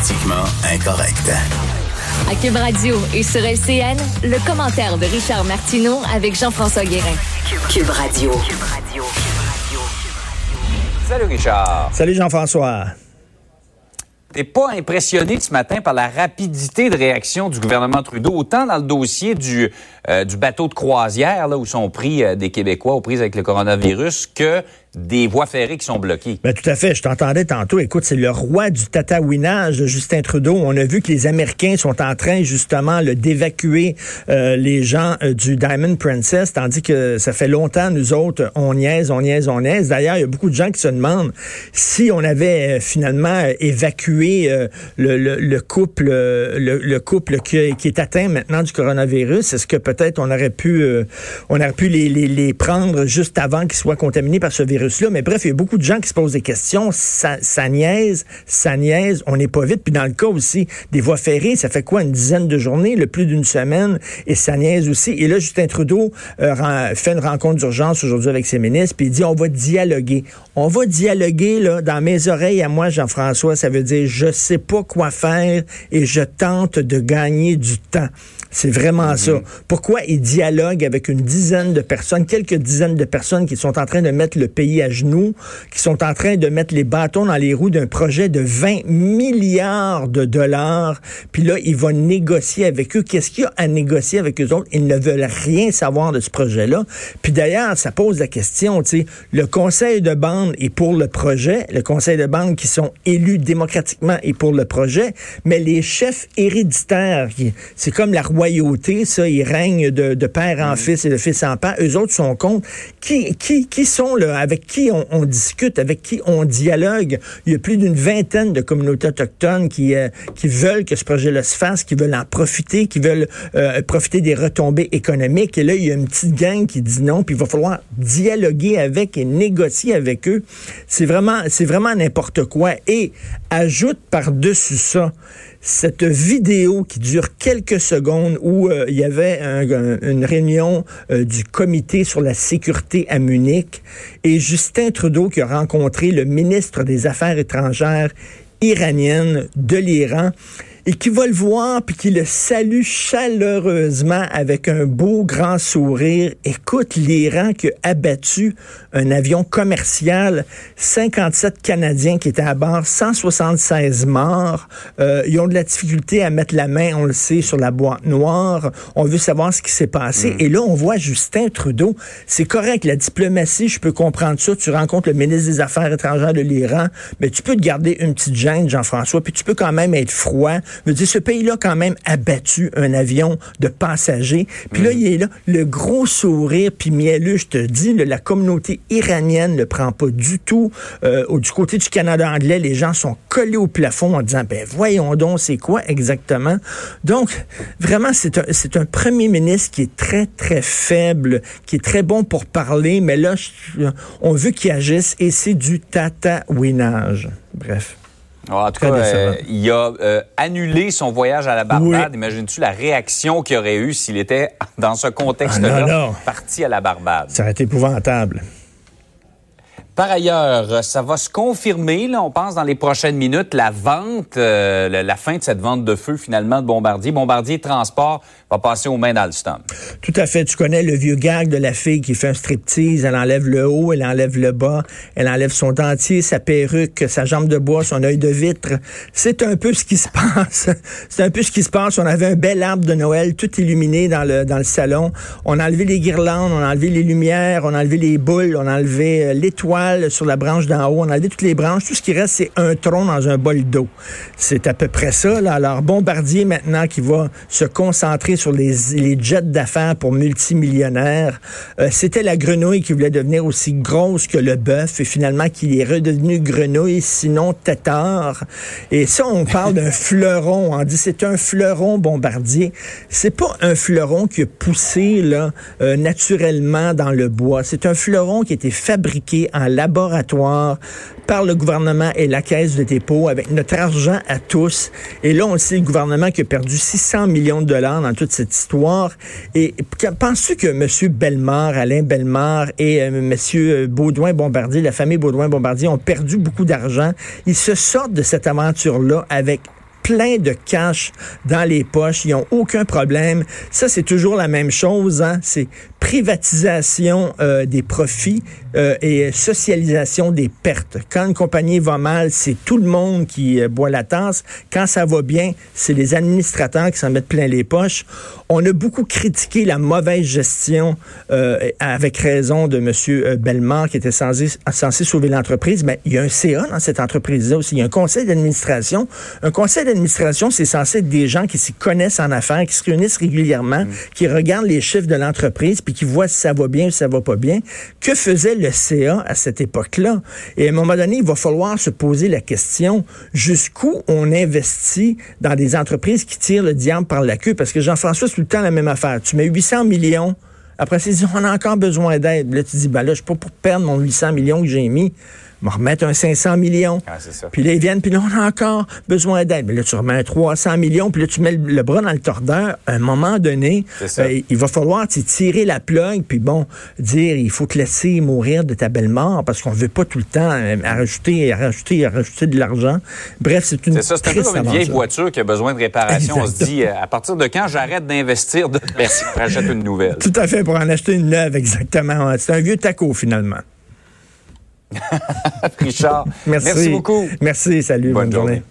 Politiquement incorrect. À Cube Radio et sur LCN, le commentaire de Richard Martineau avec Jean-François Guérin. Cube Radio. Salut Richard. Salut Jean-François. T'es pas impressionné ce matin par la rapidité de réaction du gouvernement Trudeau, autant dans le dossier du, euh, du bateau de croisière, là, où sont pris euh, des Québécois aux prises avec le coronavirus, que des voies ferrées qui sont bloquées. Ben, tout à fait. Je t'entendais tantôt. Écoute, c'est le roi du tatouinage Justin Trudeau. On a vu que les Américains sont en train, justement, d'évacuer euh, les gens euh, du Diamond Princess, tandis que ça fait longtemps, nous autres, on niaise, on niaise, on niaise. D'ailleurs, il y a beaucoup de gens qui se demandent si on avait euh, finalement évacué le, le, le, couple, le, le couple qui, qui, est atteint maintenant du coronavirus. Est-ce que peut-être on aurait pu, on aurait pu les, les, les prendre juste avant qu'ils soient contaminés par ce virus? Mais bref, il y a beaucoup de gens qui se posent des questions. Ça, ça niaise, ça niaise. On n'est pas vite. Puis dans le cas aussi des voies ferrées, ça fait quoi, une dizaine de journées, le plus d'une semaine, et ça niaise aussi. Et là, Justin Trudeau euh, fait une rencontre d'urgence aujourd'hui avec ses ministres, puis il dit, on va dialoguer. On va dialoguer, là, dans mes oreilles à moi, Jean-François, ça veut dire, je sais pas quoi faire et je tente de gagner du temps. C'est vraiment ça. Pourquoi il dialogue avec une dizaine de personnes, quelques dizaines de personnes qui sont en train de mettre le pays à genoux, qui sont en train de mettre les bâtons dans les roues d'un projet de 20 milliards de dollars. Puis là, il va négocier avec eux. Qu'est-ce qu'il y a à négocier avec eux autres? Ils ne veulent rien savoir de ce projet-là. Puis d'ailleurs, ça pose la question, tu sais, le conseil de bande est pour le projet, le conseil de bande qui sont élus démocratiquement est pour le projet, mais les chefs héréditaires, c'est comme la royauté, ça, ils règnent de, de père en fils et de fils en père. Eux autres sont contre. Qui, qui, qui sont là, avec qui on, discute, avec qui on dialogue? Il y a plus d'une vingtaine de communautés autochtones qui, euh, qui veulent que ce projet-là se fasse, qui veulent en profiter, qui veulent euh, profiter des retombées économiques. Et là, il y a une petite gang qui dit non, puis il va falloir dialoguer avec et négocier avec eux. C'est vraiment, c'est vraiment n'importe quoi. Et ajoute par-dessus ça, cette vidéo qui dure quelques secondes où euh, il y avait un, un, une réunion euh, du comité sur la sécurité à Munich et Justin Trudeau qui a rencontré le ministre des Affaires étrangères iranienne de l'Iran et qui va le voir puis qui le salue chaleureusement avec un beau grand sourire. Écoute, l'Iran qui a abattu un avion commercial, 57 Canadiens qui étaient à bord, 176 morts. Euh, ils ont de la difficulté à mettre la main, on le sait, sur la boîte noire. On veut savoir ce qui s'est passé. Mm. Et là, on voit Justin Trudeau. C'est correct, la diplomatie, je peux comprendre ça. Tu rencontres le ministre des Affaires étrangères de l'Iran, mais tu peux te garder une petite gêne, Jean-François, puis tu peux quand même être froid. Je veux dire, ce pays-là quand même abattu un avion de passagers. Puis mmh. là, il est là, le gros sourire, puis mielleux, je te dis, là, la communauté iranienne ne prend pas du tout. Euh, du côté du Canada anglais, les gens sont collés au plafond en disant, ben voyons donc, c'est quoi exactement? Donc, vraiment, c'est un, c'est un premier ministre qui est très, très faible, qui est très bon pour parler, mais là, on veut qu'il agisse et c'est du tatouinage. Bref. En tout cas, euh, il a euh, annulé son voyage à la Barbade. Oui. Imagines-tu la réaction qu'il aurait eue s'il était dans ce contexte-là ah, parti à la Barbade? Ça aurait été épouvantable. Par ailleurs, ça va se confirmer, là, on pense, dans les prochaines minutes, la vente, euh, la fin de cette vente de feu, finalement, de Bombardier. Bombardier Transport va passer aux mains d'Alstom. Tout à fait. Tu connais le vieux gag de la fille qui fait un striptease. Elle enlève le haut, elle enlève le bas, elle enlève son dentier, sa perruque, sa jambe de bois, son œil de vitre. C'est un peu ce qui se passe. C'est un peu ce qui se passe. On avait un bel arbre de Noël, tout illuminé dans le, dans le salon. On a enlevé les guirlandes, on a enlevé les lumières, on a enlevé les boules, on a enlevé euh, l'étoile sur la branche d'en haut, on a enlevé toutes les branches, tout ce qui reste, c'est un tronc dans un bol d'eau. C'est à peu près ça. Là. Alors, Bombardier, maintenant, qui va se concentrer sur les, les jets d'affaires pour multimillionnaires. Euh, c'était la grenouille qui voulait devenir aussi grosse que le bœuf, et finalement, qu'il est redevenu grenouille, sinon tétard. Et ça, on parle d'un fleuron. On dit c'est un fleuron Bombardier. C'est pas un fleuron qui a poussé là, euh, naturellement dans le bois. C'est un fleuron qui a été fabriqué en laboratoire par le gouvernement et la Caisse de dépôt avec notre argent à tous. Et là, on sait le gouvernement qui a perdu 600 millions de dollars dans toute cette histoire. Et penses-tu que M. Bellemare, Alain Bellemare et euh, M. Baudouin-Bombardier, la famille Baudouin-Bombardier ont perdu beaucoup d'argent? Ils se sortent de cette aventure-là avec plein de cash dans les poches. Ils n'ont aucun problème. Ça, c'est toujours la même chose. Hein? C'est privatisation euh, des profits euh, et socialisation des pertes. Quand une compagnie va mal, c'est tout le monde qui euh, boit la tasse. Quand ça va bien, c'est les administrateurs qui s'en mettent plein les poches. On a beaucoup critiqué la mauvaise gestion, avec raison, de M. Bellemare, qui était censé, censé sauver l'entreprise. Mais il y a un CA dans cette entreprise-là aussi. Il y a un conseil d'administration. Un conseil d'administration, c'est censé être des gens qui s'y connaissent en affaires, qui se réunissent régulièrement, mmh. qui regardent les chiffres de l'entreprise, qui voit si ça va bien ou si ça va pas bien. Que faisait le CA à cette époque-là? Et à un moment donné, il va falloir se poser la question jusqu'où on investit dans des entreprises qui tirent le diable par la queue? Parce que Jean-François, c'est tout le temps la même affaire. Tu mets 800 millions. Après, c'est on a encore besoin d'aide. Là, tu dis, ben là, je suis pas pour perdre mon 800 millions que j'ai mis va remettre un 500 millions. Ah, ça. Puis là, ils viennent, puis là, on a encore besoin d'aide. Mais là, tu remets un 300 millions, puis là, tu mets le, bras dans le tordeur. À un moment donné, euh, il va falloir tirer la plug, puis bon, dire, il faut te laisser mourir de ta belle mort, parce qu'on veut pas tout le temps euh, rajouter, rajouter, rajouter de l'argent. Bref, c'est une C'est ça, c'est un peu comme une vieille voiture qui a besoin de réparation. On se dit, euh, à partir de quand j'arrête d'investir, de... merci, rachète une nouvelle. Tout à fait, pour en acheter une neuve, exactement. C'est un vieux taco, finalement. Richard, merci. merci beaucoup. Merci, salut, bonne, journée.